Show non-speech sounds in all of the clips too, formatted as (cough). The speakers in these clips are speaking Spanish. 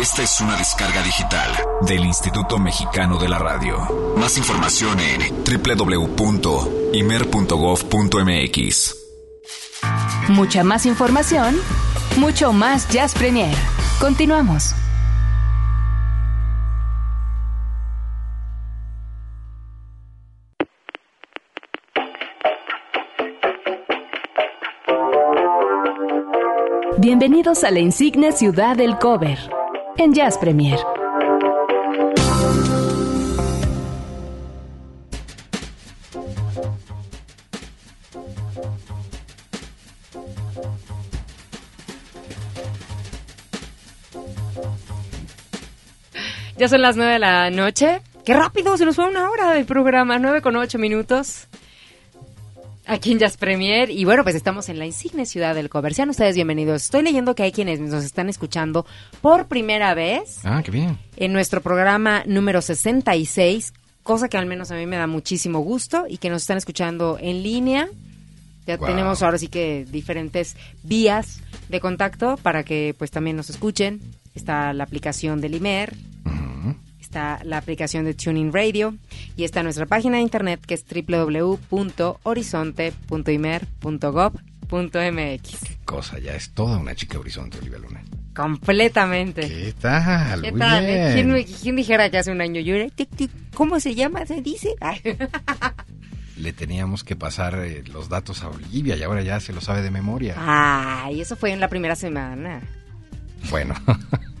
Esta es una descarga digital del Instituto Mexicano de la Radio. Más información en www.imer.gov.mx. Mucha más información, mucho más Jazz Premier. Continuamos. Bienvenidos a la insigne ciudad del cover en Jazz Premier. Ya son las nueve de la noche. ¡Qué rápido! Se nos fue una hora del programa, nueve con ocho minutos. Aquí en Jazz Premier. Y bueno, pues estamos en la insigne ciudad del cover. Sean ustedes bienvenidos. Estoy leyendo que hay quienes nos están escuchando por primera vez. Ah, qué bien. En nuestro programa número 66, cosa que al menos a mí me da muchísimo gusto y que nos están escuchando en línea. Ya Wow. tenemos ahora sí que diferentes vías de contacto para que pues también nos escuchen. Está la aplicación del IMER, Ujú. Está la aplicación de Tuning Radio y está nuestra página de internet que es www.horizonte.imer.gov.mx. Cosa, ya es toda una chica horizonte, Olivia Luna. Completamente. ¿Qué tal? ¿Qué tal? bien. ¿Quién, quién dijera que hace un año yo era tic, tic, ¿Cómo se llama? ¿Se dice? Ay. (laughs) Le teníamos que pasar eh, los datos a Olivia y ahora ya se lo sabe de memoria. Ay, eso fue en la primera semana. Bueno. (laughs)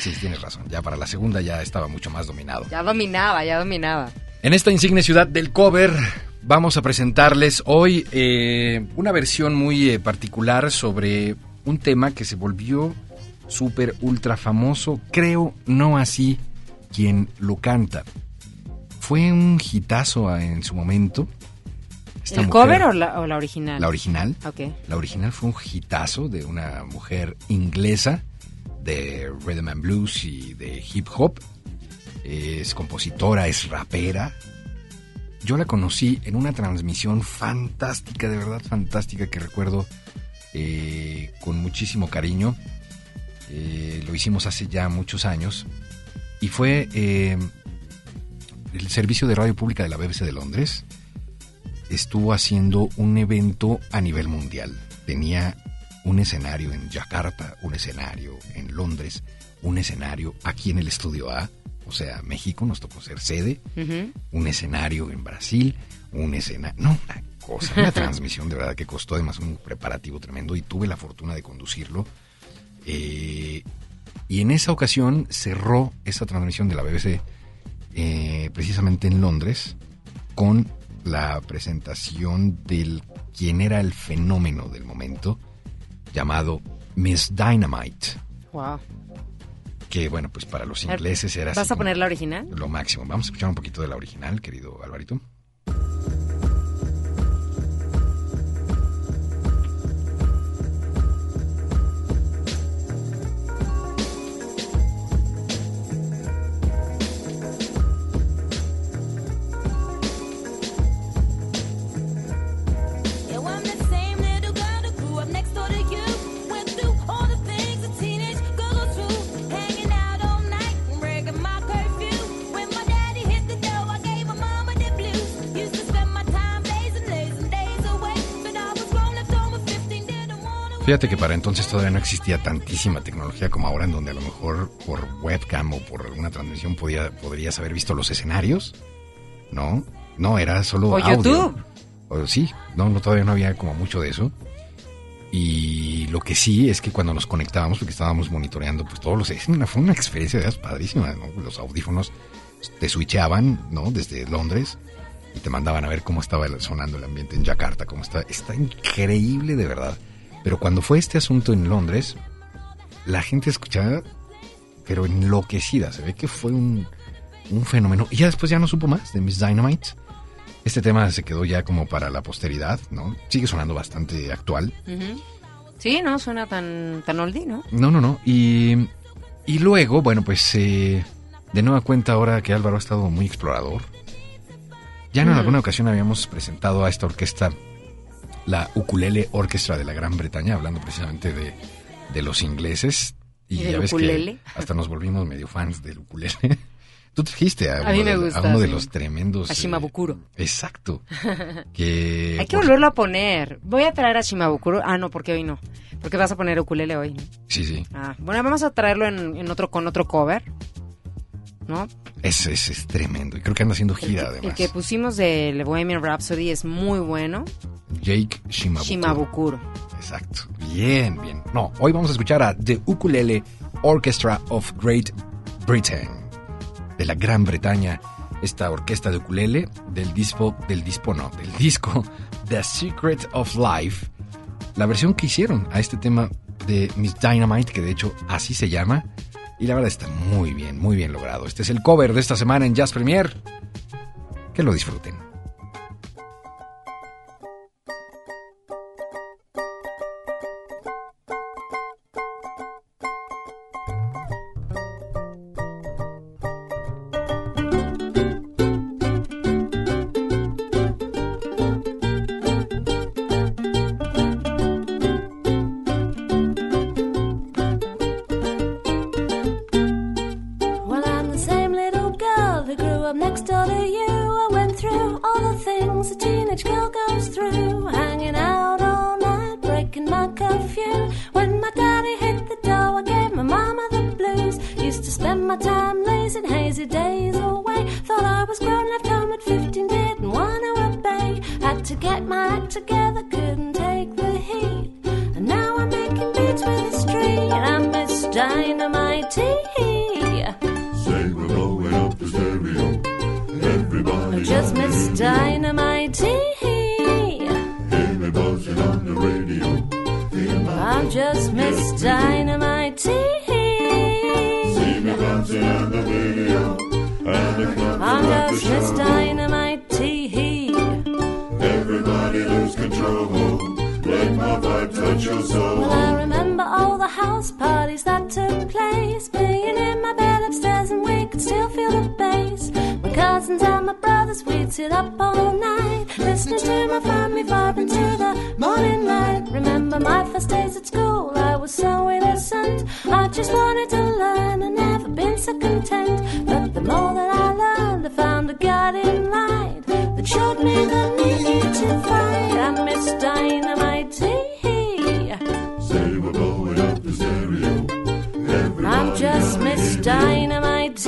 sí, tienes razón. Ya para la segunda ya estaba mucho más dominado. Ya dominaba, ya dominaba. En esta insigne ciudad del cover vamos a presentarles hoy eh, una versión muy eh, particular sobre un tema que se volvió súper ultra famoso, creo no así quien lo canta. Fue un hitazo ah, en su momento. Esta ¿El mujer- cover o la, o la original? La original. Ok. La original fue un hitazo de una mujer inglesa de rhythm and blues y de hip hop. Es compositora, es rapera. Yo la conocí en una transmisión fantástica, de verdad fantástica, que recuerdo eh, con muchísimo cariño. Eh, lo hicimos hace ya muchos años. Y fue eh, el servicio de radio pública de la BBC de Londres estuvo haciendo un evento a nivel mundial. Tenía un escenario en Yakarta, un escenario en Londres, un escenario aquí en el Estudio A, o sea, México nos tocó ser sede, un escenario en Brasil, un escenario, no, una cosa, una (laughs) transmisión de verdad que costó además un preparativo tremendo y tuve la fortuna de conducirlo. Eh, y en esa ocasión cerró esa transmisión de la BBC eh, precisamente en Londres con la presentación del quien era el fenómeno del momento llamado Miss Dynamite Wow. que bueno pues para los ingleses era ¿Vas así a poner la original? lo máximo vamos a escuchar un poquito de la original querido Alvarito Fíjate que para entonces todavía no existía tantísima tecnología como ahora, en donde a lo mejor por webcam o por alguna transmisión podía, podrías haber visto los escenarios. No, no, era solo O audio. YouTube. O, sí, no, no, todavía no había como mucho de eso. Y lo que sí es que cuando nos conectábamos, porque estábamos monitoreando, pues todos los... es una- Fue una experiencia de veras padrísima, ¿no? Los audífonos te switchaban, ¿no? Desde Londres y te mandaban a ver cómo estaba sonando el ambiente en Yakarta, cómo está. Está increíble de verdad. Pero cuando fue este asunto en Londres, la gente escuchaba, pero enloquecida. Se ve que fue un, un fenómeno. Y ya después ya no supo más de Miss Dynamite. Este tema se quedó ya como para la posteridad, ¿no? Sigue sonando bastante actual. Sí, no suena tan, tan oldie, ¿no? No, no, no. Y, y luego, bueno, pues eh, de nueva cuenta ahora que Álvaro ha estado muy explorador. Ya en alguna ocasión habíamos presentado a esta orquesta la Ukulele Orchestra de la Gran Bretaña, hablando precisamente de, de los ingleses. Y ¿Y del ya ves ukulele? que hasta nos volvimos medio fans del ukulele. (laughs) Tú trajiste a, A uno de, gusta, a uno de sí. los tremendos... A Shimabukuro. eh, exacto. (laughs) que Hay que por- volverlo a poner. Voy a traer a Shimabukuro. Ah, no, porque hoy no. Porque vas a poner ukulele hoy. ¿no? Sí, sí. Ah, bueno, vamos a traerlo en, en otro con otro cover. ¿No? Es, es, es tremendo. Y creo que anda haciendo gira, El además. que pusimos de Bohemian Rhapsody es muy bueno. Jake Shimabukuro. Shimabukuro. Exacto. Bien, bien. No, hoy vamos a escuchar a The Ukulele Orchestra of Great Britain, de la Gran Bretaña. Esta orquesta de ukulele del disco, del disco no, del disco The Secret of Life. La versión que hicieron a este tema de Miss Dynamite, que de hecho así se llama. Y la verdad está muy bien, muy bien logrado. Este es el cover de esta semana en Jazz Premier. Que lo disfruten. And the clubs I'm are at the just Miss. Dynamite. Everybody lose control. Let my vibe touch your soul. Well, I remember all the house parties that took place. Being in my bed upstairs and we could still feel the bass. My cousins and my brothers, we'd sit up all night. Listening to my family vibe into the morning light. Remember my first days at school, I was so innocent. I just wanted to learn and never been so content. But just Miss Dynamite.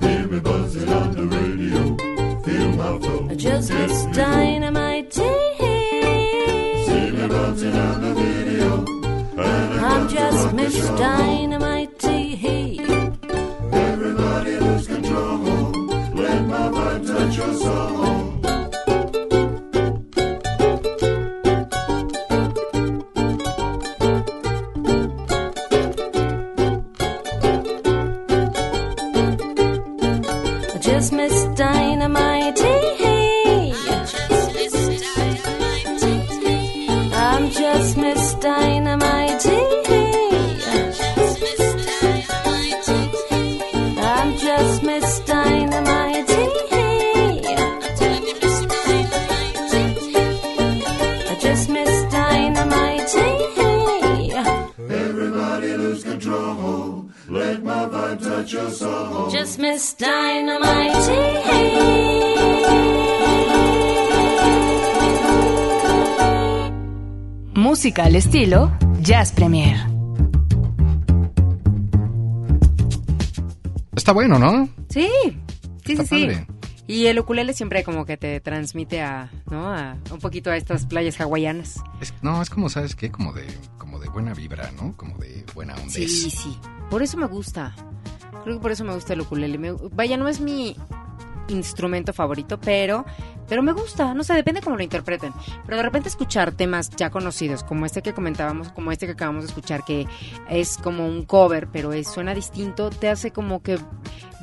hear me buzzing on the radio. Feel my flow. Just Miss Dynamite. See me bouncing on the video. And the I'm clubs just are at the Miss show. Dynamite. Just Miss Dynamite. Música al estilo Jazz Premier. Está bueno, ¿no? Sí, sí, Está sí, sí. padre. Y el ukulele siempre como que te transmite a, ¿no? A un poquito a estas playas hawaianas. Es- no, es como, ¿sabes qué? Como de, como de buena vibra, ¿no? Como de buena onda. Sí, sí. Por eso me gusta. Creo que por eso me gusta el ukulele. Me- vaya, no es mi instrumento favorito, pero pero me gusta, no sé, depende cómo lo interpreten. Pero de repente escuchar temas ya conocidos, como este que comentábamos, como este que acabamos de escuchar, que es como un cover, pero es, suena distinto, te hace como que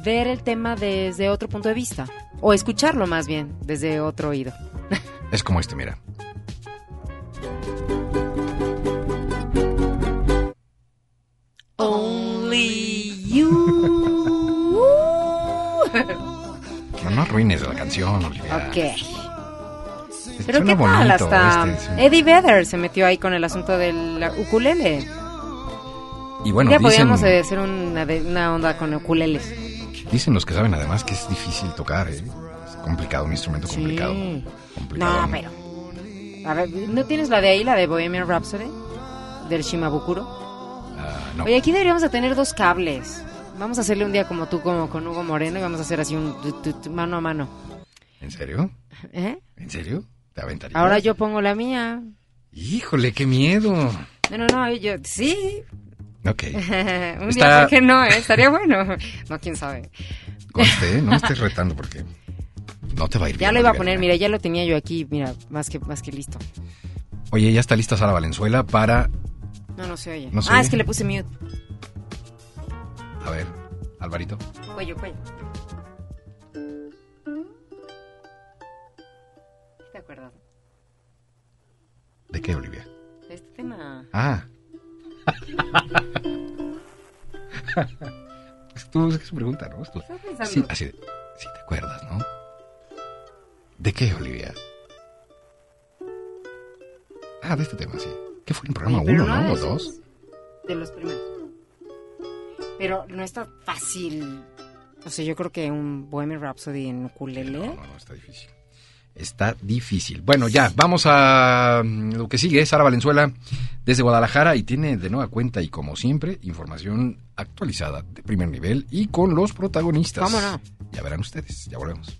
ver el tema desde otro punto de vista. O escucharlo más bien, desde otro oído. Es como este, mira. Only (laughs) you. No, no arruines la canción, Olivia. ok. Pero suena qué tal, hasta este. Eddie Vedder se metió ahí con el asunto del ukulele. Y bueno, ya dicen, podríamos eh, hacer una, de- una onda con ukuleles. dicen los que saben además que es difícil tocar, ¿eh? Es complicado, un instrumento complicado. Sí. complicado. No, pero. A ver, ¿no tienes la de ahí, la de Bohemian Rhapsody? Del Shimabukuro. Ah, no. Oye, aquí deberíamos de tener dos cables. Vamos a hacerle un día como tú, como con Hugo Moreno, y vamos a hacer así un tu, tu, tu, mano a mano. ¿En serio? ¿Eh? ¿En serio? ¿Te aventarías? Ahora yo pongo la mía. Híjole, qué miedo. No, no, no, yo sí. Ok. (laughs) un Está- día, ¿por qué no? eh? Estaría bueno. (laughs) No, quién sabe. Conste, ¿eh? no me estés (laughs) retando porque no te va a ir bien. Ya lo iba a poner, mira, ya lo tenía yo aquí, mira, más que, más que listo. Oye, ya está lista Sara Valenzuela para, No, no se oye. No se ah, oye. es que le puse mute. a ver, Alvarito. Cuello, cuello. ¿Te acuerdas ¿De qué, Olivia? de este tema? Ah. tú, (laughs) es que su pregunta, ¿no? Tú. Sí, así sí te acuerdas, ¿no? ¿De qué, Olivia? Ah, de este tema, sí. ¿Qué fue en programa Oye, uno, no? ¿O dos? De los primeros. Pero no está fácil. O sea, yo creo que un Bohemian Rhapsody en ukulele. No, no, no, está difícil. Está difícil. Bueno, ya, vamos a mm, lo que sigue. Sara Valenzuela desde Guadalajara y tiene de nueva cuenta y como siempre información actualizada de primer nivel y con los protagonistas. ¿Cómo no? Ya verán ustedes, ya volvemos.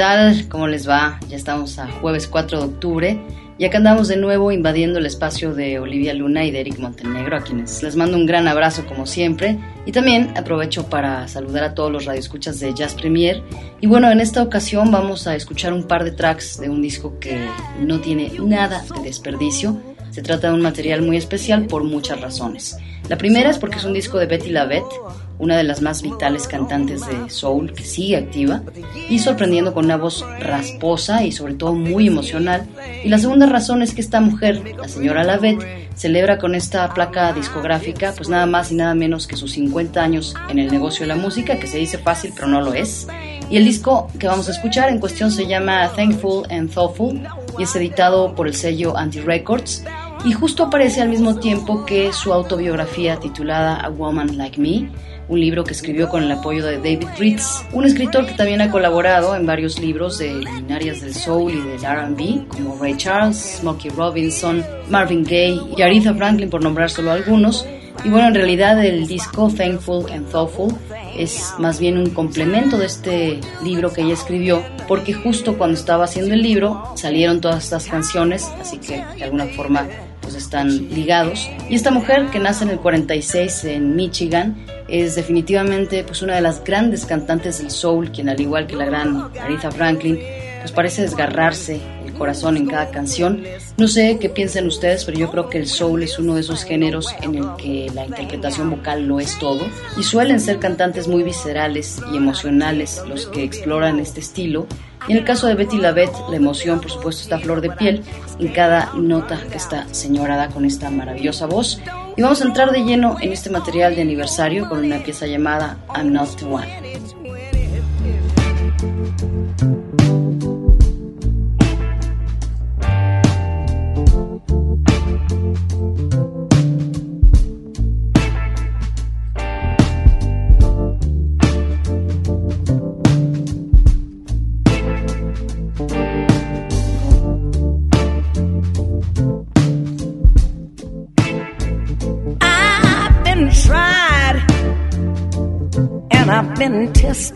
Tal? ¿Cómo les va? Ya estamos a jueves 4 de octubre y acá andamos de nuevo invadiendo el espacio de Olivia Luna y de Eric Montenegro, a quienes les mando un gran abrazo como siempre. Y también aprovecho para saludar a todos los radioescuchas de Jazz Premier. Y bueno, en esta ocasión vamos a escuchar un par de tracks de un disco que no tiene nada de desperdicio. Se trata de un material muy especial por muchas razones. La primera es porque es un disco de Betty Lavette, una de las más vitales cantantes de soul que sigue activa y sorprendiendo con una voz rasposa y sobre todo muy emocional. Y la segunda razón es que esta mujer, la señora Lavette, celebra con esta placa discográfica pues nada más y nada menos que sus 50 años en el negocio de la música, que se dice fácil pero no lo es. Y el disco que vamos a escuchar en cuestión se llama Thankful and Thoughtful y es editado por el sello Anti Records y justo aparece al mismo tiempo que su autobiografía titulada A Woman Like Me, un libro que escribió con el apoyo de David Ritz, un escritor que también ha colaborado en varios libros de luminarias del soul y del R&B, como Ray Charles, Smokey Robinson, Marvin Gaye y Aretha Franklin, por nombrar solo algunos. Y bueno, en realidad el disco Thankful and Thoughtful es más bien un complemento de este libro que ella escribió, porque justo cuando estaba haciendo el libro salieron todas estas canciones, así que de alguna forma pues están ligados. Y esta mujer que nace en el 46 en Michigan es definitivamente pues una de las grandes cantantes del soul, quien al igual que la gran Aretha Franklin, pues parece desgarrarse el corazón en cada canción. No sé qué piensen ustedes, pero yo creo que el soul es uno de esos géneros en el que la interpretación vocal lo es todo y suelen ser cantantes muy viscerales y emocionales los que exploran este estilo. Y en el caso de Betty Lavette, la emoción, por supuesto, está flor de piel en cada nota que esta señora da con esta maravillosa voz. Y vamos a entrar de lleno en este material de aniversario con una pieza llamada I'm Not the One.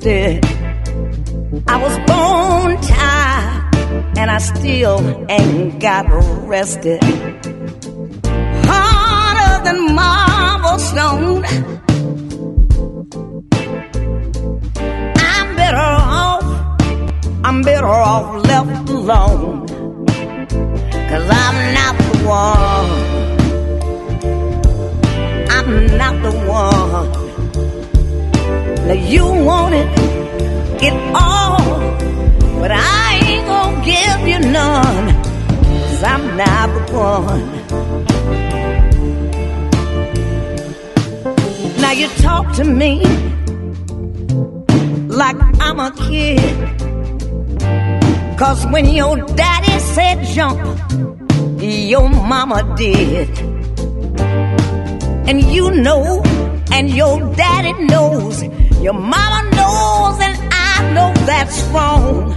Been. I was born tied and I still ain't got arrested. Harder than marble stone. I'm better off. I'm better off left alone. Cause I'm not the one. I'm not the one. Now you wanted it all, but I ain't gonna give you none. Cause I'm not the one. Now you talk to me like I'm a kid. Cause when your daddy said jump, your mama did. And you know, and your daddy knows, your mama knows, and I know that's wrong.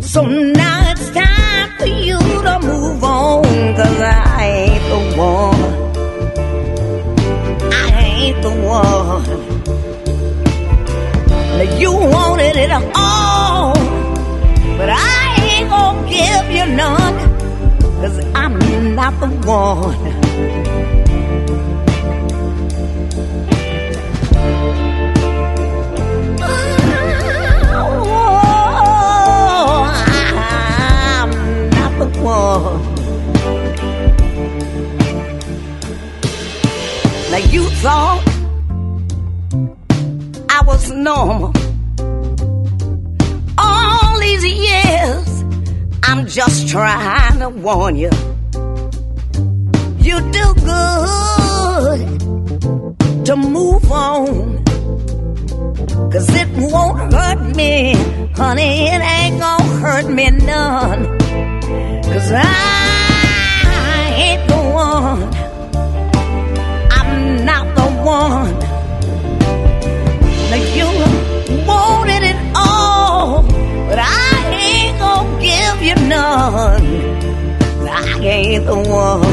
So now it's time for you to move on, cause I ain't the one. I ain't the one. Now you wanted it all, but I ain't gonna give you none, cause I'm not the one. I was normal. All these years, I'm just trying to warn you. You do good to move on. Cause it won't hurt me, honey, it ain't gonna hurt me none. Cause I one. Now you wanted it all, but I ain't gonna give you none. I ain't the one.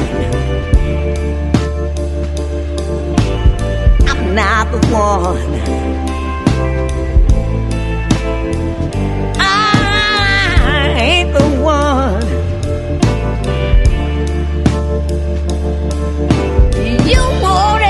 I'm not the one. Ain't the one. You wanted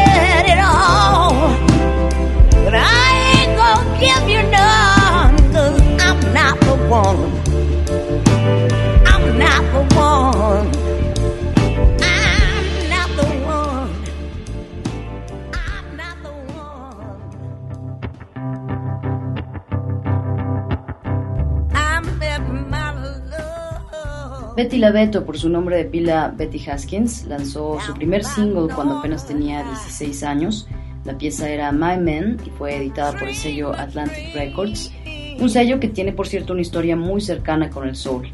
Betty Laveto, por su nombre de pila Betty Haskins, lanzó su primer single cuando apenas tenía 16 años. La pieza era My Man y fue editada por el sello Atlantic Records, un sello que tiene por cierto una historia muy cercana con el soul.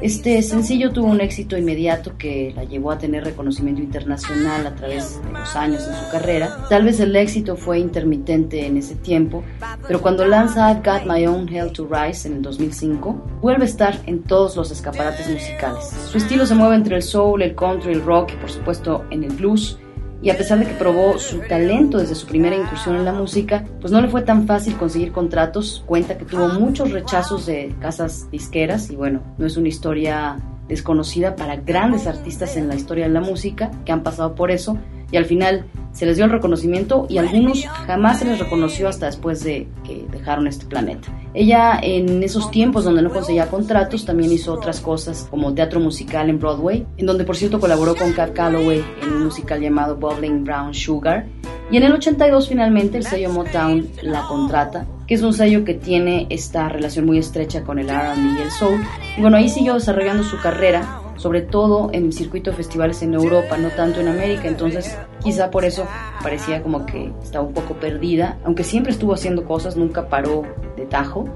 Este sencillo tuvo un éxito inmediato que la llevó a tener reconocimiento internacional a través de los años en su carrera. Tal vez el éxito fue intermitente en ese tiempo, pero cuando lanza I've Got My Own Hell to Rise en el 2005, vuelve a estar en todos los escaparates musicales. Su estilo se mueve entre el soul, el country, el rock y por supuesto en el blues. Y a pesar de que probó su talento desde su primera incursión en la música, pues no le fue tan fácil conseguir contratos. Cuenta que tuvo muchos rechazos de casas disqueras y bueno, no es una historia desconocida para grandes artistas en la historia de la música que han pasado por eso y al final se les dio el reconocimiento y algunos jamás se les reconoció hasta después de que dejaron este planeta. Ella en esos tiempos donde no conseguía contratos también hizo otras cosas como teatro musical en Broadway, en donde por cierto colaboró con Cab Calloway en un musical llamado Bubbling Brown Sugar. Y en el 82 finalmente el sello Motown la contrata, que es un sello que tiene esta relación muy estrecha con el R&B y el soul. Y bueno, ahí siguió desarrollando su carrera sobre todo en el circuito de festivales en Europa, no tanto en América, entonces quizá por eso parecía como que estaba un poco perdida, aunque siempre estuvo haciendo cosas, nunca paró de tajo.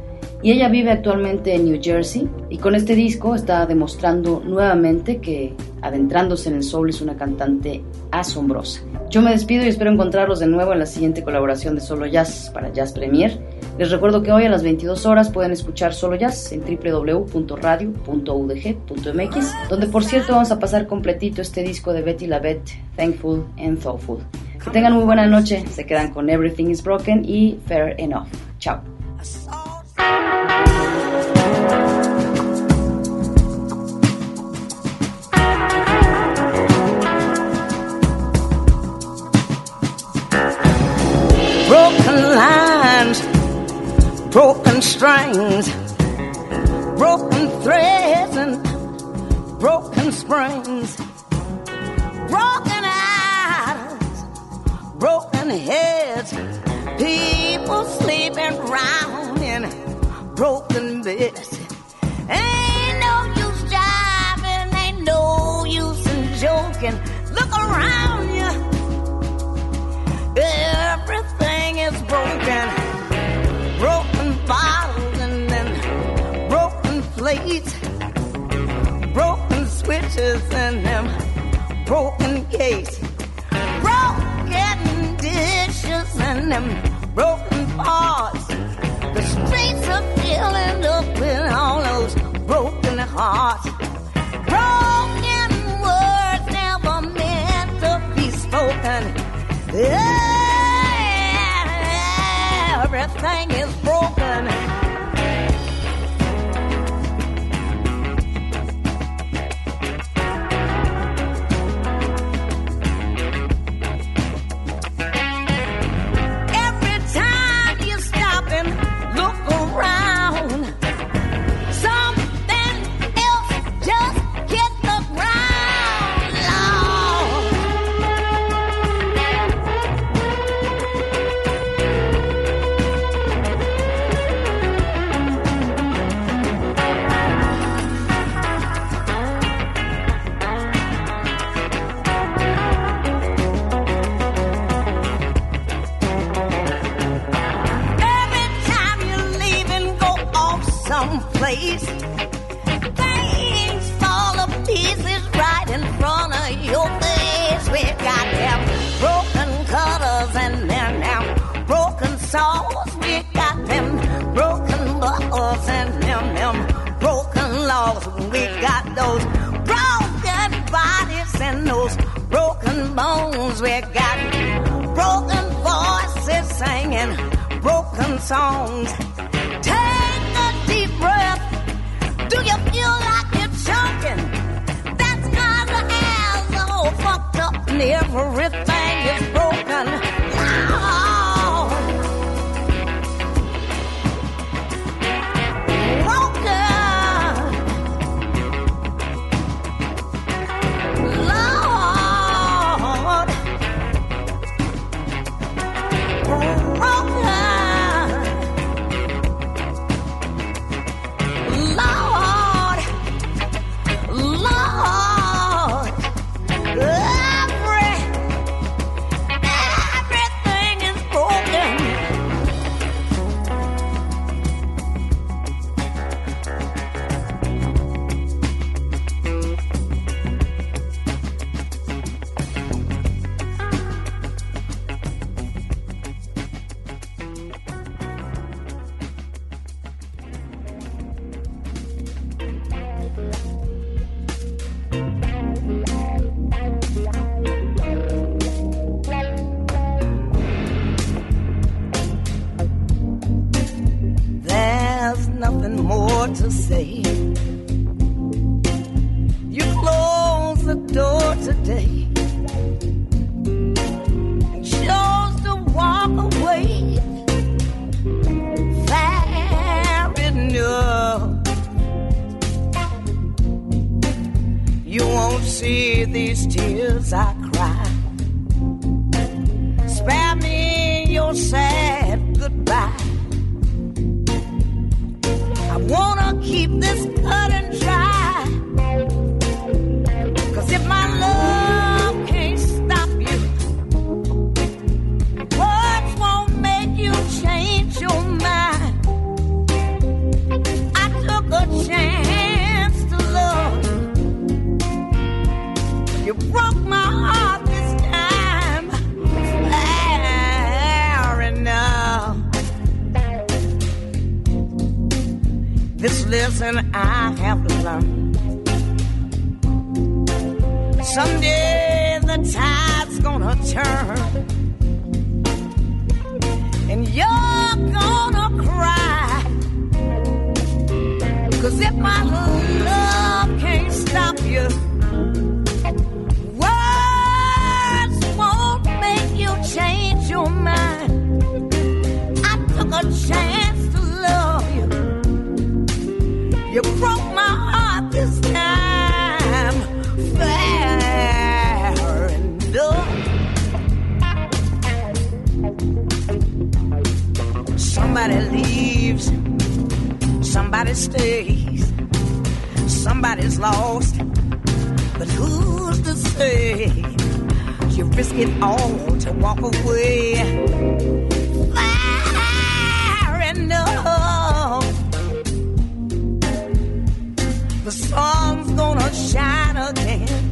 Y ella vive actualmente en New Jersey y con este disco está demostrando nuevamente que adentrándose en el soul es una cantante asombrosa. Yo me despido y espero encontrarlos de nuevo en la siguiente colaboración de Solo Jazz para Jazz Premier. Les recuerdo que hoy a las 22 horas pueden escuchar Solo Jazz en www.radio.udg.mx, donde por cierto vamos a pasar completito este disco de Betty Lavette, Thankful and Thoughtful. Que tengan muy buena noche, se quedan con Everything is Broken y Fair Enough. Chao. strings, broken threads, and broken springs, broken eyes, broken heads, people sleeping round in broken beds. Ain't no use jiving, ain't no use in joking. Look around you. Yeah. broken switches, and them broken gates, broken dishes, and them broken pots. The streets are filling up with all those broken hearts. Broken words never meant to be spoken. Everything is broken. Somebody stays, somebody's lost. But who's to say you risk it all to walk away? Fair enough. The sun's gonna shine again.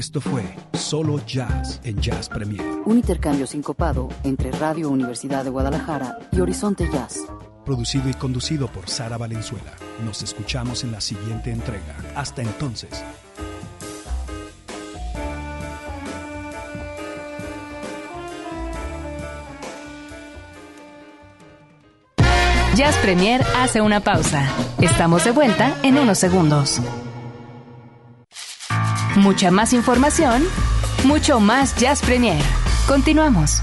Esto fue Solo Jazz en Jazz Premier. Un intercambio sincopado entre Radio Universidad de Guadalajara y Horizonte Jazz. Producido y conducido por Sara Valenzuela. Nos escuchamos en la siguiente entrega. Hasta entonces. Jazz Premier hace una pausa. Estamos de vuelta en unos segundos. Mucha más información, mucho más Jazz Premier. Continuamos.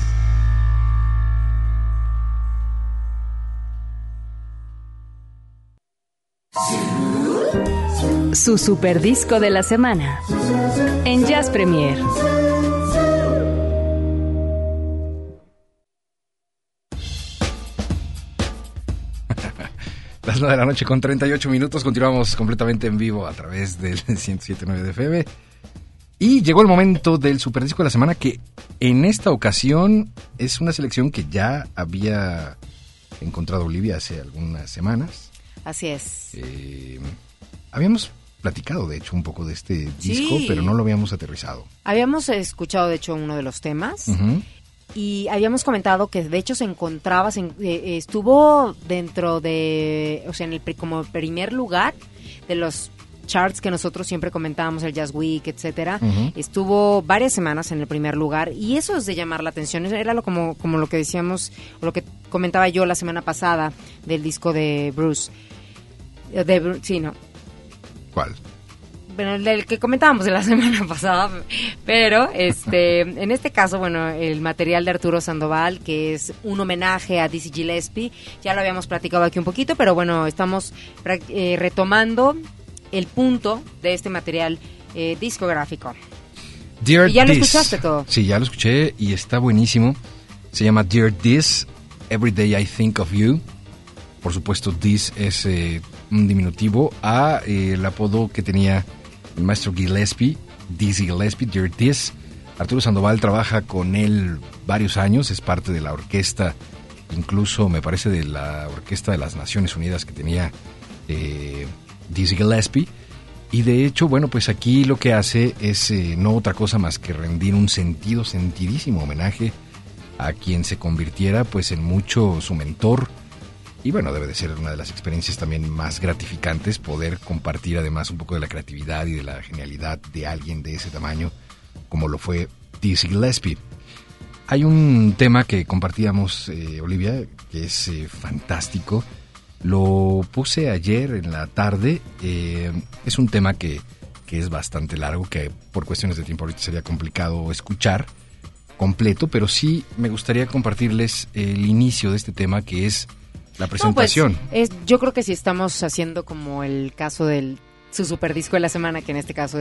Su super disco de la semana en Jazz Premier. Las 9 de la noche con 38 minutos. Continuamos completamente en vivo a través del (laughs) 107.9 de FM. Y llegó el momento del superdisco de la semana que en esta ocasión es una selección que ya había encontrado Olivia hace algunas semanas. Así es. Eh, habíamos platicado, de hecho, un poco de este disco, Sí. pero no lo habíamos aterrizado. Habíamos escuchado, de hecho, uno de los temas. Ujú. Y habíamos comentado que de hecho se encontraba, se en- eh, estuvo dentro de, o sea, en el como primer lugar de los charts que nosotros siempre comentábamos, el Jazz Week, etcétera. Estuvo varias semanas en el primer lugar y eso es de llamar la atención. Era lo como, como lo que decíamos, o lo que comentaba yo la semana pasada del disco de Bruce. Eh, De, sí, no. ¿Cuál? Bueno, el que comentábamos de la (laughs) semana pasada, pero este, en este caso, bueno, el material de Arturo Sandoval, que es un homenaje a Dizzy Gillespie, ya lo habíamos platicado aquí un poquito, pero bueno, estamos eh, retomando el punto de este material eh, discográfico. Dear Y ya lo This. escuchaste todo. Sí, ya lo escuché y está buenísimo. Se llama Dear This, Every Day I Think of You. Por supuesto, This es eh, un diminutivo a eh, el apodo que tenía maestro Gillespie, Dizzy Gillespie, Dear. Arturo Sandoval trabaja con él varios años, es parte de la orquesta, incluso me parece de la orquesta de las Naciones Unidas que tenía eh, Dizzy Gillespie. Y de hecho, bueno, pues aquí lo que hace es eh, no otra cosa más que rendir un sentido, sentidísimo homenaje a quien se convirtiera pues en mucho su mentor. Y bueno, debe de ser una de las experiencias también más gratificantes poder compartir además un poco de la creatividad y de la genialidad de alguien de ese tamaño como lo fue Dizzy Gillespie. Hay un tema que compartíamos, eh, Olivia, que es eh, fantástico. Lo puse ayer en la tarde. eh, es un tema que, que es bastante largo, que por cuestiones de tiempo ahorita sería complicado escuchar completo, pero sí me gustaría compartirles el inicio de este tema, que es la No, pues, presentación. es, yo creo que si estamos haciendo como el caso del su super disco de la semana, que en este caso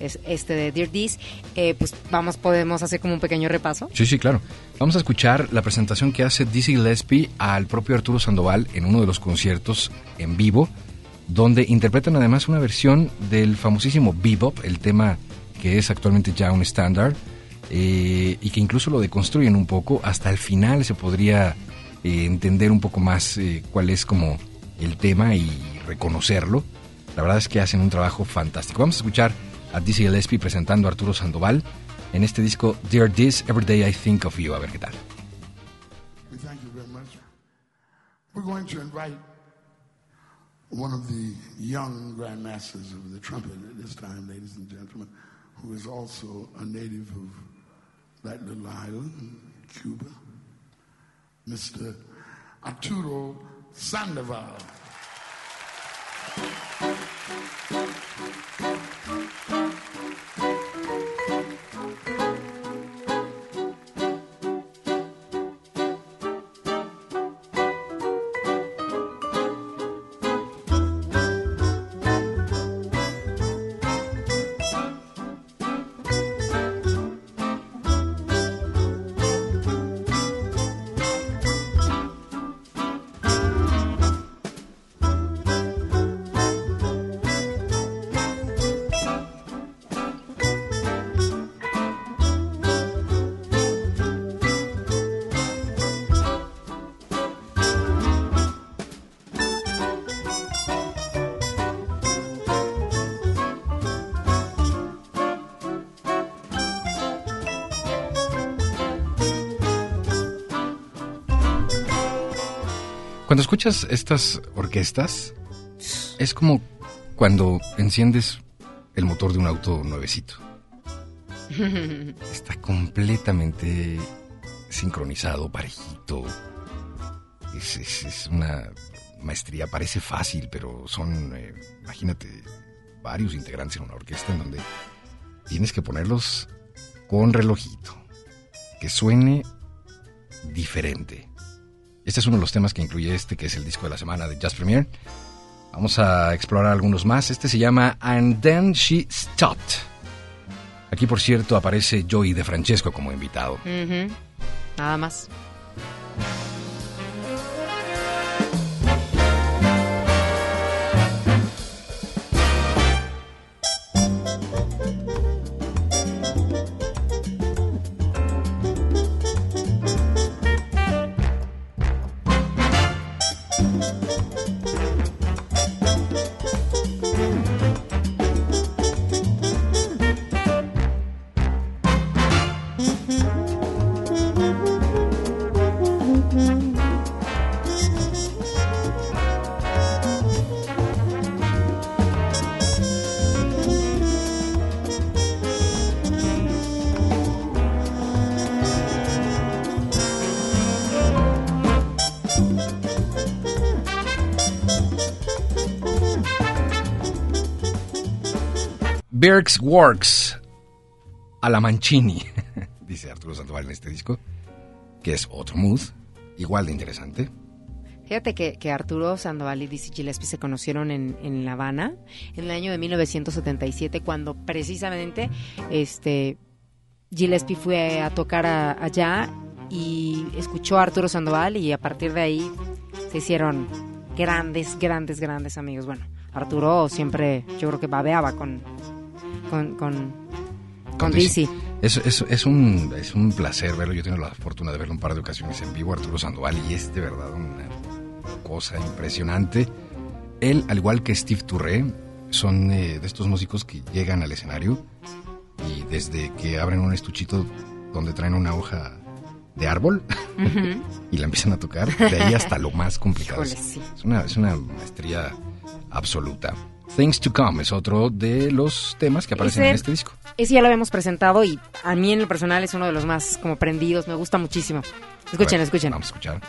es este de Dear This, eh, pues vamos, podemos hacer como un pequeño repaso. Sí, sí, claro. Vamos a escuchar la presentación que hace Dizzy Gillespie al propio Arturo Sandoval en uno de los conciertos en vivo, donde interpretan además una versión del famosísimo Bebop, el tema que es actualmente ya un estándar, eh, y que incluso lo deconstruyen un poco. Hasta el final se podría eh, entender un poco más eh, cuál es como el tema y reconocerlo. La verdad es que hacen un trabajo fantástico. Vamos a escuchar a Dizzy Gillespie presentando a Arturo Sandoval en este disco Dear This, Every Day I Think of You. A ver qué tal. Thank you very much. We're going to invite one of the young grandmasters of the trumpet at this time, ladies and gentlemen, who is also a native of that little island, Cuba, Mr. Arturo Sandoval. Escuchas estas orquestas, es como cuando enciendes el motor de un auto nuevecito. Está completamente sincronizado, parejito. Es, es- es una maestría, parece fácil, pero son, eh, imagínate, varios integrantes en una orquesta en donde tienes que ponerlos con relojito, que suene diferente. Este es uno de los temas que incluye este, que es el disco de la semana de Jazz Premier. Vamos a explorar algunos más. Este se llama And Then She Stopped. Aquí, por cierto, aparece Joey de Francesco como invitado. Nada más. Berks Works a la Mancini, (laughs) dice Arturo Sandoval en este disco, que es otro mood, igual de interesante. Fíjate que, que Arturo Sandoval y Dizzy Gillespie se conocieron en, en La Habana en el año de 1977, cuando precisamente este Gillespie fue a tocar a- allá y escuchó a Arturo Sandoval y a partir de ahí se hicieron grandes, grandes, grandes amigos. Bueno, Arturo siempre, yo creo que babeaba con, con, con, con Dizzy. Es, es, es, un, es un placer verlo. Yo he tenido la fortuna de verlo un par de ocasiones en vivo, Arturo Sandoval, y es de verdad una cosa impresionante. Él, al igual que Steve Touré, son eh, de estos músicos que llegan al escenario y desde que abren un estuchito donde traen una hoja de árbol (laughs) y la empiezan a tocar, de ahí hasta lo más complicado. Híjole, Es- sí. es, una, es una maestría absoluta. Things to Come es otro de los temas que aparecen Ese- en este disco. Ese ya lo habíamos presentado y a mí en lo personal es uno de los más como prendidos, me gusta muchísimo. Escuchen, Bueno, escuchen. Vamos a escuchar.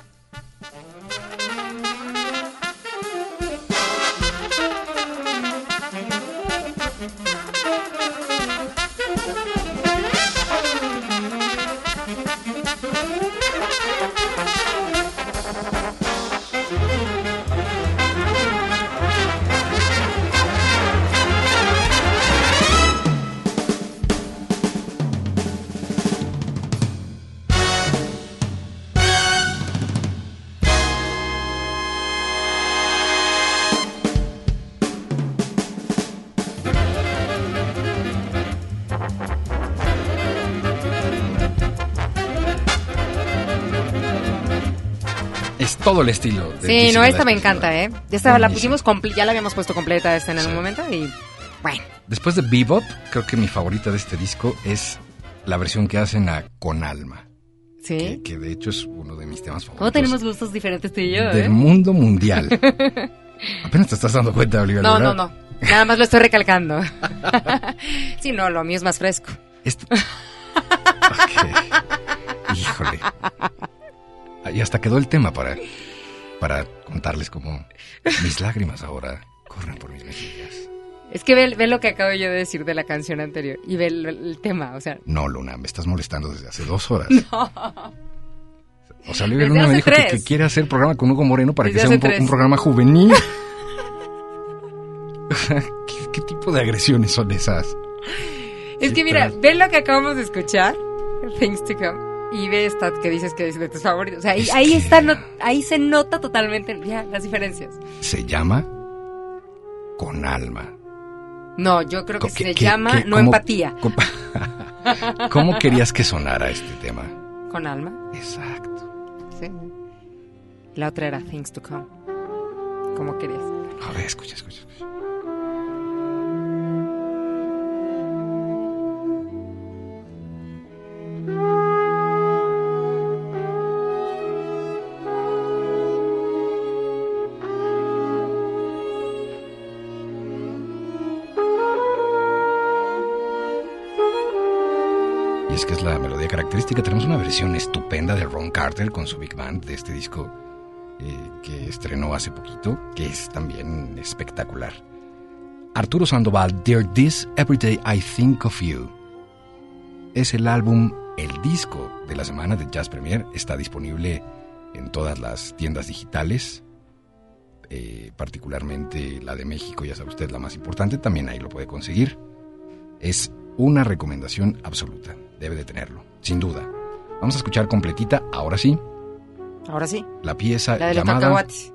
Todo el estilo. de Sí, no, esta me encanta, ¿eh? Esta la Buenísimo. pusimos, comple- ya la habíamos puesto completa esta en algún momento y bueno. Después de Bebop, creo que mi favorita de este disco es la versión que hacen a Con Alma. Sí. que, que de hecho es uno de mis temas favoritos. ¿Cómo tenemos gustos diferentes tú y yo? Del eh? mundo mundial. (laughs) Apenas te estás dando cuenta, Olivia. No, ¿verdad? no, no. Nada más lo estoy recalcando. (laughs) sí, no, lo mío es más fresco. Esto- (laughs) Ok. Hasta quedó el tema para, para contarles cómo mis lágrimas ahora corren por mis mejillas. Es que ve, ve lo que acabo yo de decir de la canción anterior y ve el, el tema, o sea. No, Luna, me estás molestando desde hace dos horas. No. O sea, Olivia Luna me dijo que, quiere hacer programa con Hugo Moreno para Desde que sea un, programa juvenil. (laughs) ¿Qué, qué tipo de agresiones son esas? Es Sí, que mira, pero- ve lo que acabamos de escuchar, Things to Come, y ve esta que dices que es de tus favoritos. O sea, ahí, Es ahí que- está, no- ahí se nota totalmente ya las diferencias. Se llama Con Alma. No, yo creo que se ¿qué- qué- llama qué- no cómo- empatía. cómo- (laughs) ¿Cómo querías que sonara este tema? Con alma. Exacto. Sí. La otra era Things to Come. Como querías. A ver, escucha, escucha, escucha. Característica. Tenemos una versión estupenda de Ron Carter con su Big Band de este disco eh, que estrenó hace poquito, que es también espectacular. Arturo Sandoval, Dear This Every Day I Think of You. Es el álbum, el disco de la semana de Jazz Premier. Está disponible en todas las tiendas digitales, eh, particularmente la de México, ya sabe usted, la más importante. También ahí lo puede conseguir. Es una recomendación absoluta. Debe de tenerlo, sin duda. Vamos a escuchar completita, ahora sí, Ahora sí. la pieza La de los llamada... cacahuates.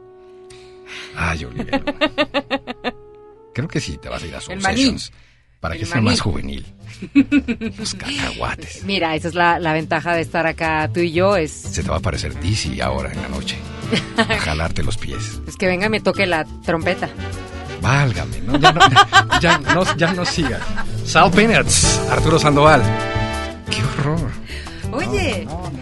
Ay, Olivia. (laughs) Creo que sí, te vas a ir a maní. Sessions para que sea más juvenil. (laughs) Los cacahuates. Mira, esa es la, la ventaja de estar acá tú y yo, es, Se te va a parecer Dizzy ahora en la noche. (laughs) A jalarte los pies. es que venga y me toque la trompeta. Válgame, ¿no? Ya no, ya no, ya no sigas. Sal Peanuts, Arturo Sandoval. ¡Qué horror! Oye. Thank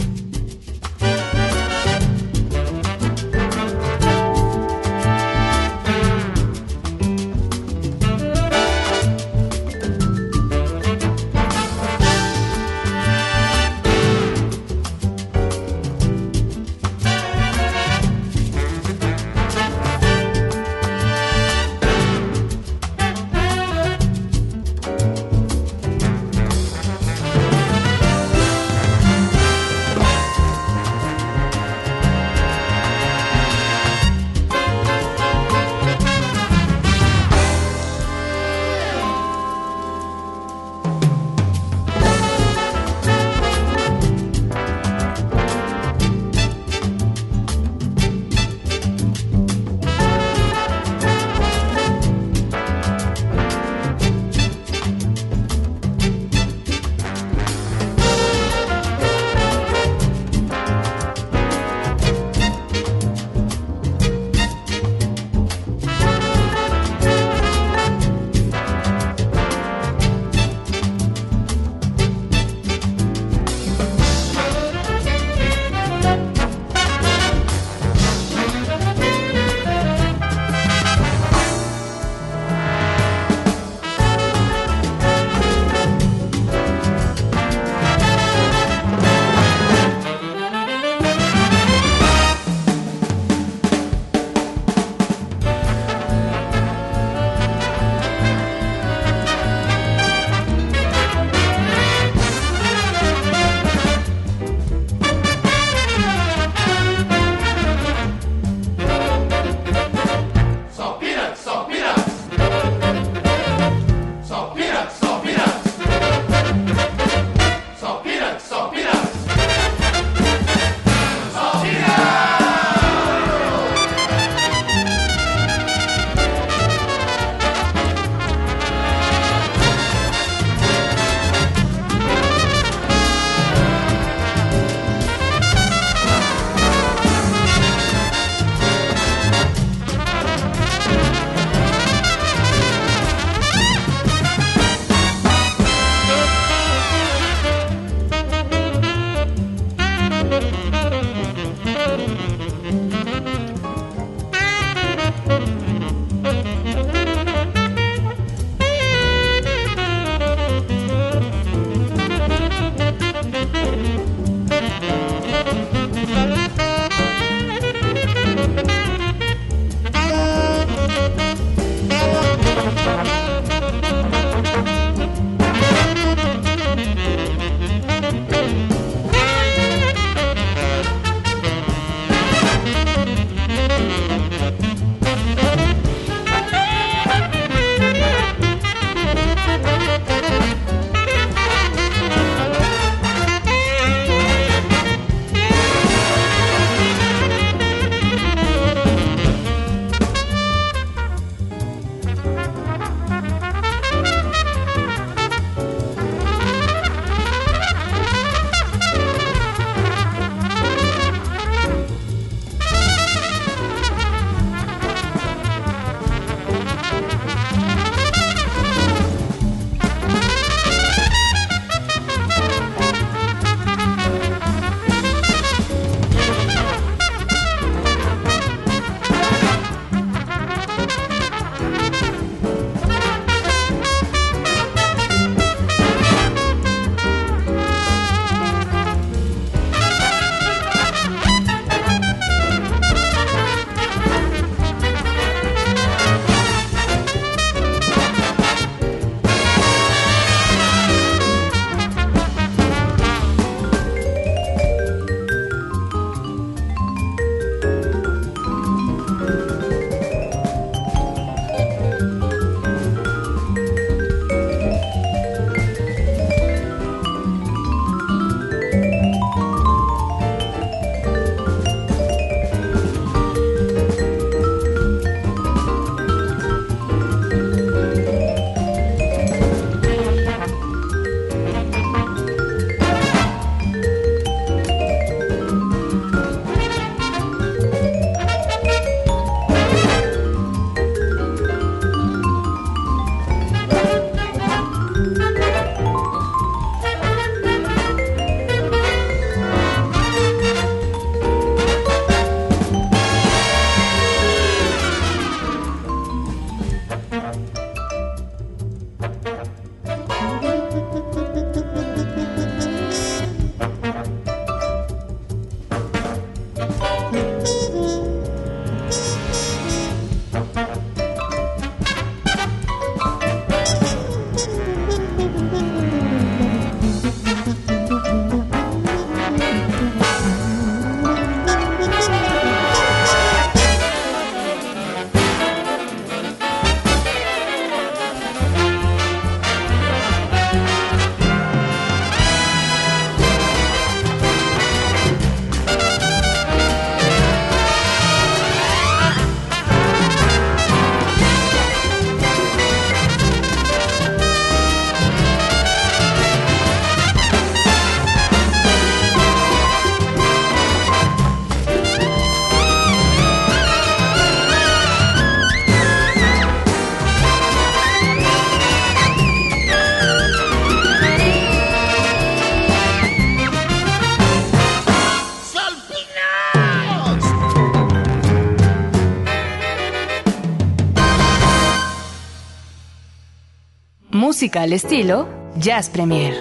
Música al estilo Jazz Premier.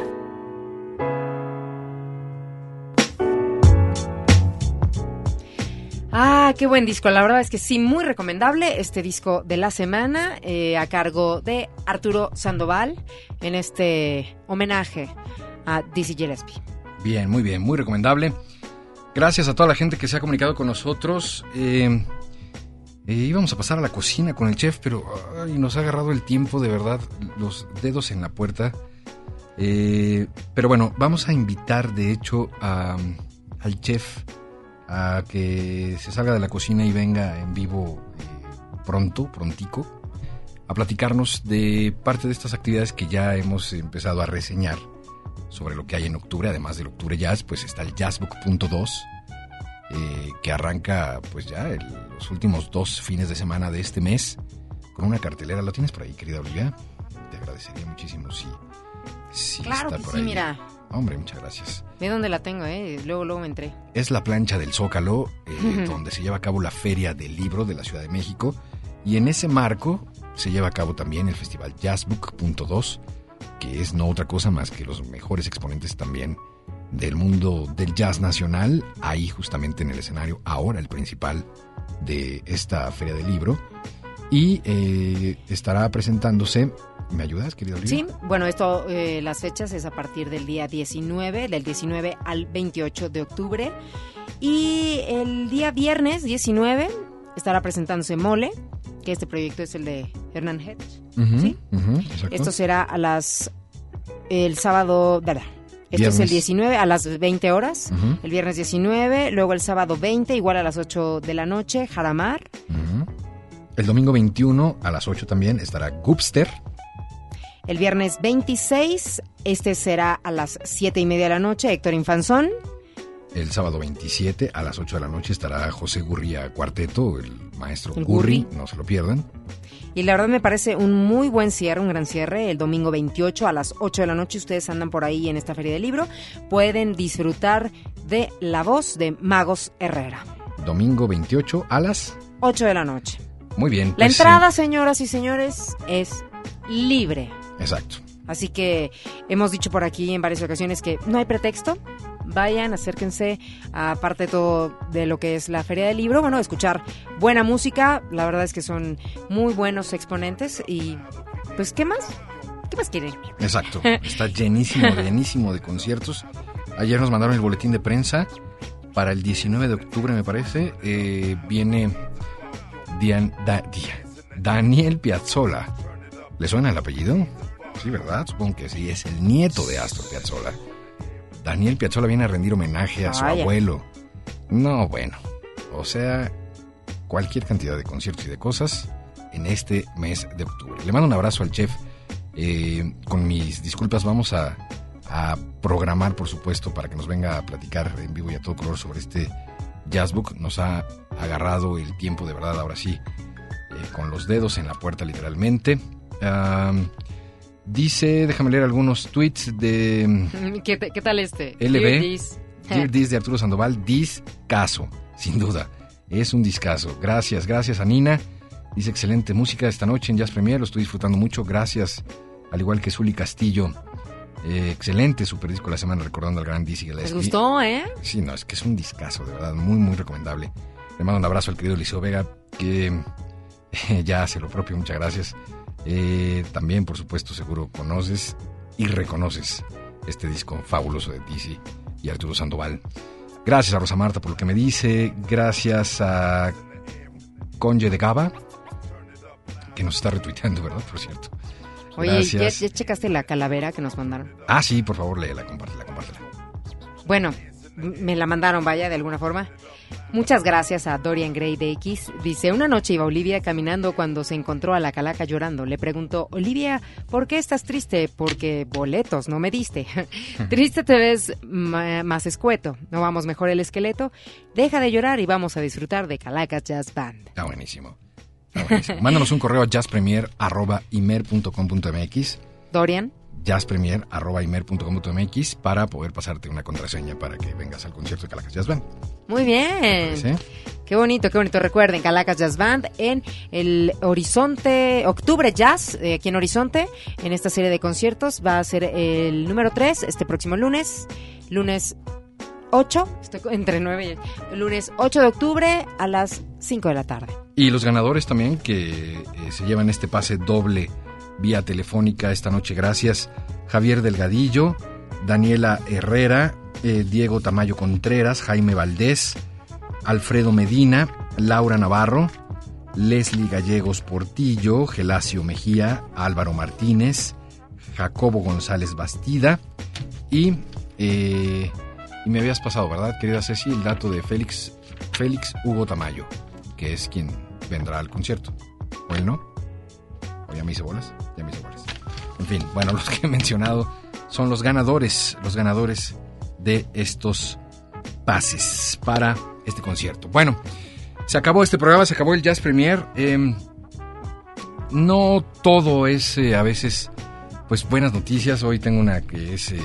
Ah, qué buen disco. La verdad es que sí, muy recomendable este disco de la semana eh, a cargo de Arturo Sandoval en este homenaje a Dizzy Gillespie. Bien, muy bien, muy recomendable. Gracias a toda la gente que se ha comunicado con nosotros. Eh, eh, íbamos a pasar a la cocina con el chef, pero ay, nos ha agarrado el tiempo, de verdad, los dedos en la puerta. Eh, pero bueno, vamos a invitar, de hecho, a- al chef a que se salga de la cocina y venga en vivo eh, pronto, prontico, a platicarnos de parte de estas actividades que ya hemos empezado a reseñar sobre lo que hay en octubre, además del Octubre Jazz, pues está el Jazzbook.2, eh, que arranca pues ya el- los últimos dos fines de semana de este mes con una cartelera. ¿Lo tienes por ahí, querida Olivia? Te agradecería muchísimo si, si Claro está que por sí, ahí. mira. Hombre, muchas gracias. Ve dónde la tengo, ¿eh? Luego, luego me entré. Es la plancha del Zócalo, eh, (laughs) donde se lleva a cabo la Feria del Libro de la Ciudad de México. Y en ese marco se lleva a cabo también el Festival Jazzbook.2, que es no otra cosa más que los mejores exponentes también del mundo del jazz nacional, ahí justamente en el escenario, ahora el principal de esta Feria del Libro. Y eh, estará presentándose. ¿Me ayudas, querido Olivia? Sí, bueno, esto, eh, las fechas es a partir del día 19, del 19 al 28 de octubre. Y el día viernes 19 estará presentándose Mole, que este proyecto es el de Hernán Hedge. ¿sí? Esto será a las. El sábado. ¿verdad? Esto es el Viernes. 19 a las 20 horas. Ujú. El viernes 19, luego el sábado 20, igual a las 8 de la noche, Jaramar. Ujú. El domingo 21 a las 8 también estará Gupster. El viernes 26, este será a las 7 y media de la noche, Héctor Infanzón. El sábado 27 a las 8 de la noche estará José Gurría Cuarteto, el maestro El Gurri, Gurri. no se lo pierdan. Y la verdad me parece un muy buen cierre, un gran cierre. El domingo 28 a las 8 de la noche, ustedes andan por ahí en esta feria del libro, pueden disfrutar de la voz de Magos Herrera. Domingo 28 a las... 8 de la noche. Muy bien. La pues, entrada, señoras y señores, es libre. exacto. Así que hemos dicho por aquí en varias ocasiones que no hay pretexto. Vayan, acérquense, aparte de todo de lo que es la Feria del Libro, bueno, escuchar buena música. La verdad es que son muy buenos exponentes y pues, ¿qué más? ¿Qué más quieren? Exacto. Está llenísimo, (laughs) llenísimo de conciertos. Ayer nos mandaron el boletín de prensa. Para el 19 de octubre, me parece, eh, viene Dian- Da- Dia- Daniel Piazzolla. ¿Le suena el apellido? Sí, ¿verdad? Supongo que sí. Es el nieto de Astor Piazzolla. Daniel Piazzolla viene a rendir homenaje a su Vaya. abuelo. No, bueno. O sea, cualquier cantidad de conciertos y de cosas en este mes de octubre. Le mando un abrazo al chef. Eh, con mis disculpas vamos a, a programar, por supuesto, para que nos venga a platicar en vivo y a todo color sobre este jazzbook. Nos ha agarrado el tiempo de verdad, ahora sí, eh, con los dedos en la puerta literalmente. Am, dice, déjame leer algunos tweets de... (laughs) ¿Qué, qué tal este? LB. Dear Dis de Arturo Sandoval, discaso, sin duda. Es un discaso. Gracias, gracias a Nina. Dice excelente música esta noche en Jazz Premier, lo estoy disfrutando mucho. Gracias, al igual que Zuli Castillo. Eh, excelente super disco la semana recordando al gran Dizzy ¿Les Gillespie. gustó, eh? Sí, no, es que es un discazo, de verdad, muy, muy recomendable. Le mando un abrazo al querido Liceo Vega, que eh, (laughs) ya hace lo propio, muchas gracias. Eh, también, por supuesto, seguro conoces y reconoces este disco fabuloso de Dizzy y Arturo Sandoval. Gracias a Rosa Marta por lo que me dice, gracias a Conje de Gaba, que nos está retuiteando, ¿verdad? Por cierto. Oye, ¿ya, ya checaste la calavera que nos mandaron? Ah, sí, por favor, léela, compártela, compártela. Bueno, me la mandaron, vaya, de alguna forma. Muchas gracias a Dorian Gray de X. Dice, una noche iba Olivia caminando cuando se encontró a la calaca llorando. Le preguntó, Olivia, ¿por qué estás triste? Porque boletos no me diste. (laughs) triste te ves más escueto. ¿No vamos mejor el esqueleto? Deja de llorar y vamos a disfrutar de Calacas Jazz Band. Está buenísimo. Está buenísimo. Mándanos un correo a jazzpremier.imer.com.mx Dorian, jazzpremier.imer.com.mx para poder pasarte una contraseña para que vengas al concierto de Calacas Jazz Band. muy bien. Qué bonito, qué bonito. Recuerden, Calacas Jazz Band en el Horizonte, Octubre Jazz, eh, aquí en Horizonte, en esta serie de conciertos. Va a ser el número 3 este próximo lunes, lunes 8, estoy co- entre 9 y el lunes 8 de octubre a las 5 de la tarde. Y los ganadores también que eh, se llevan este pase doble vía telefónica esta noche. Gracias. Javier Delgadillo, Daniela Herrera, eh, Diego Tamayo Contreras, Jaime Valdés, Alfredo Medina, Laura Navarro, Leslie Gallegos Portillo, Gelacio Mejía, Álvaro Martínez, Jacobo González Bastida y, eh, y me habías pasado, ¿verdad, querida Ceci? El dato de Félix, Félix Hugo Tamayo, que es quien vendrá al concierto. ¿O él no? ¿O ya me hice bolas? Ya me hice bolas. En fin, bueno, (laughs) los que he mencionado son los ganadores, los ganadores de estos pases para este concierto. Bueno, se acabó este programa, se acabó el Jazz Premier. Eh, no todo es eh, a veces pues buenas noticias. Hoy tengo una que es eh,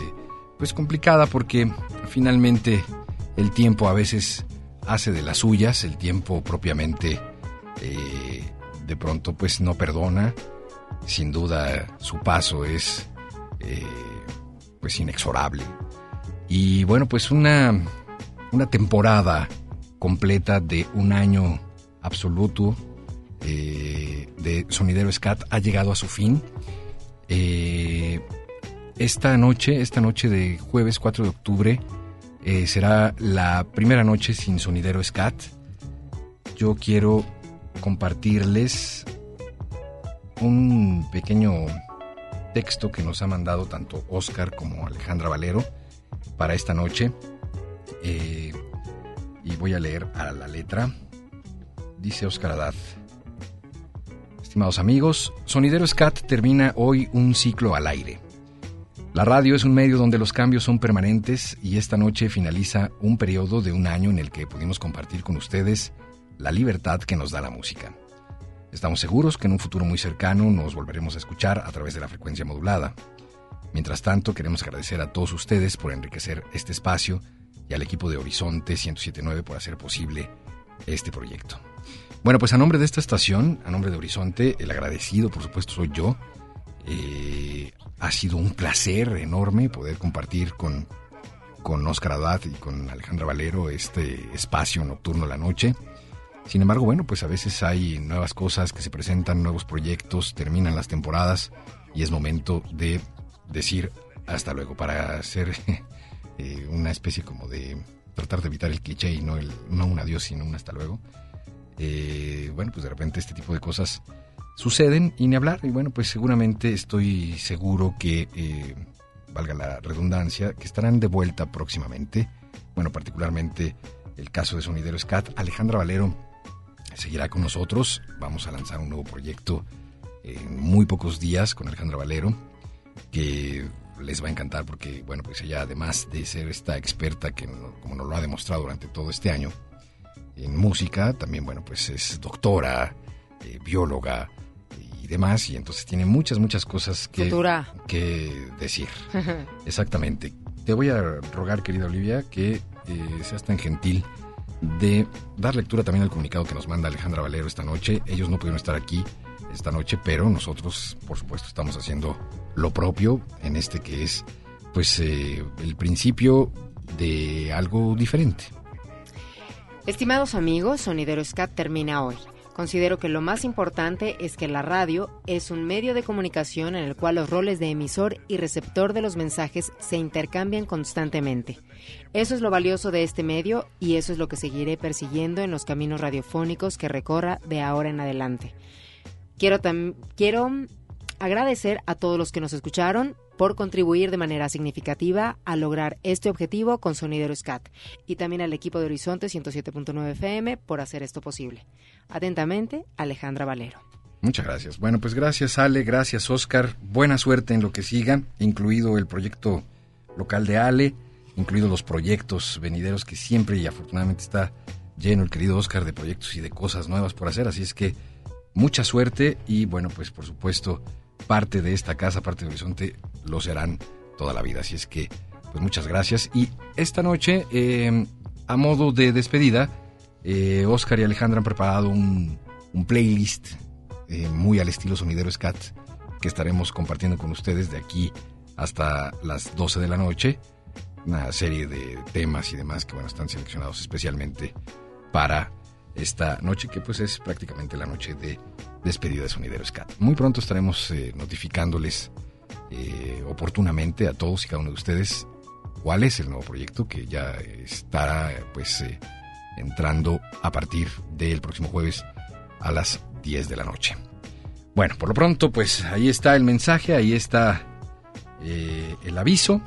pues complicada porque finalmente el tiempo a veces hace de las suyas, el tiempo propiamente eh, de pronto pues no perdona, sin duda su paso es eh, pues inexorable. Y bueno, pues una, una temporada completa de un año absoluto eh, de Sonidero Scat ha llegado a su fin. Eh, esta noche, esta noche de jueves 4 de octubre, será la primera noche sin Sonidero Scat. Yo quiero compartirles un pequeño texto que nos ha mandado tanto Oscar como Alejandra Valero para esta noche. Eh, y voy a leer a la letra. Dice Oscar Haddad. Estimados amigos, Sonidero Scat termina hoy un ciclo al aire. La radio es un medio donde los cambios son permanentes y esta noche finaliza un periodo de un año en el que pudimos compartir con ustedes la libertad que nos da la música. Estamos seguros que en un futuro muy cercano nos volveremos a escuchar a través de la frecuencia modulada. Mientras tanto, queremos agradecer a todos ustedes por enriquecer este espacio y al equipo de Horizonte 1079 por hacer posible este proyecto. Bueno, pues a nombre de esta estación, a nombre de Horizonte, el agradecido, por supuesto, soy yo. Eh, ha sido un placer enorme poder compartir con, con Oscar Haddad y con Alejandra Valero este espacio nocturno la noche. Sin embargo, bueno, pues a veces hay nuevas cosas que se presentan, nuevos proyectos, terminan las temporadas y es momento de decir hasta luego para hacer (laughs) eh, una especie como de tratar de evitar el cliché y no, el, no un adiós, sino un hasta luego. Eh, bueno, pues de repente este tipo de cosas suceden y ni hablar. Y bueno, pues seguramente estoy seguro que, eh, valga la redundancia, que estarán de vuelta próximamente. Bueno, particularmente el caso de Sonidero Scat. Alejandra Valero seguirá con nosotros. Vamos a lanzar un nuevo proyecto en muy pocos días con Alejandra Valero, que les va a encantar porque, bueno, pues ella además de ser esta experta que, como nos lo ha demostrado durante todo este año en música, también, bueno, pues es doctora, eh, bióloga y demás, y entonces tiene muchas, muchas cosas que, Futura. que decir. (laughs) Exactamente. Te voy a rogar, querida Olivia, que eh, seas tan gentil de dar lectura también al comunicado que nos manda Alejandra Valero esta noche. Ellos no pudieron estar aquí esta noche, pero nosotros, por supuesto, estamos haciendo lo propio en este que es, pues, eh, el principio de algo diferente. Estimados amigos, Sonidero Scat termina hoy. Considero que lo más importante es que la radio es un medio de comunicación en el cual los roles de emisor y receptor de los mensajes se intercambian constantemente. Eso es lo valioso de este medio y eso es lo que seguiré persiguiendo en los caminos radiofónicos que recorra de ahora en adelante. Quiero, quiero agradecer a todos los que nos escucharon por contribuir de manera significativa a lograr este objetivo con Sonidero Scat y también al equipo de Horizonte 107.9 FM por hacer esto posible. Atentamente, Alejandra Valero. Muchas gracias. Bueno, pues gracias Ale, gracias Oscar. Buena suerte en lo que siga, incluido el proyecto local de Ale, incluidos los proyectos venideros que siempre y afortunadamente está lleno el querido Oscar de proyectos y de cosas nuevas por hacer. Así es que mucha suerte y bueno, pues por supuesto parte de esta casa, parte de Horizonte, lo serán toda la vida. Así es que pues muchas gracias. Y esta noche, eh, a modo de despedida, eh, Oscar y Alejandra han preparado un, playlist eh, muy al estilo sonidero scat que estaremos compartiendo con ustedes de aquí hasta las 12 de la noche. Una serie de temas y demás que bueno, están seleccionados especialmente para esta noche que pues es prácticamente la noche de despedida de Sonidero Scat. Muy pronto estaremos eh, notificándoles eh, oportunamente a todos y cada uno de ustedes cuál es el nuevo proyecto que ya estará pues eh, entrando a partir del próximo jueves a las 10 de la noche. Bueno, por lo pronto pues ahí está el mensaje, ahí está eh, el aviso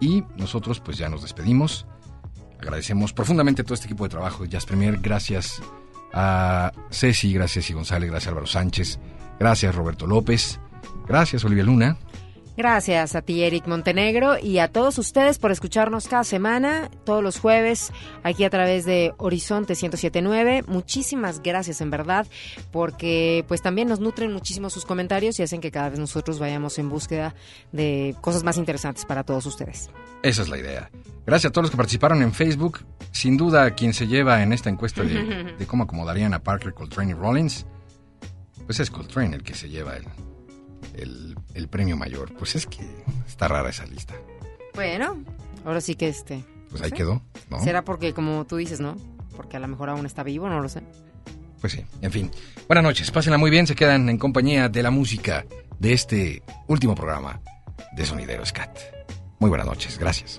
y nosotros pues ya nos despedimos. Agradecemos profundamente a todo este equipo de trabajo de Jazz Premier. Gracias a Ceci, gracias y González, gracias Álvaro Sánchez, gracias Roberto López, gracias Olivia Luna. Gracias a ti, Eric Montenegro, y a todos ustedes por escucharnos cada semana, todos los jueves, aquí a través de Horizonte 1079. Muchísimas gracias, en verdad, porque pues también nos nutren muchísimo sus comentarios y hacen que cada vez nosotros vayamos en búsqueda de cosas más interesantes para todos ustedes. Esa es la idea. Gracias a todos los que participaron en Facebook. Sin duda, quien se lleva en esta encuesta de, (laughs) de cómo acomodarían a Parker, Coltrane y Rollins, pues es Coltrane el que se lleva el, el, el premio mayor. Pues es que está rara esa lista. Bueno, ahora sí que este. Pues ahí quedó, ¿no? Será porque, como tú dices, ¿no? Porque a lo mejor aún está vivo, no lo sé. Pues sí, en fin. Buenas noches, pásenla muy bien, se quedan en compañía de la música de este último programa de Sonidero Scat. Muy buenas noches, gracias.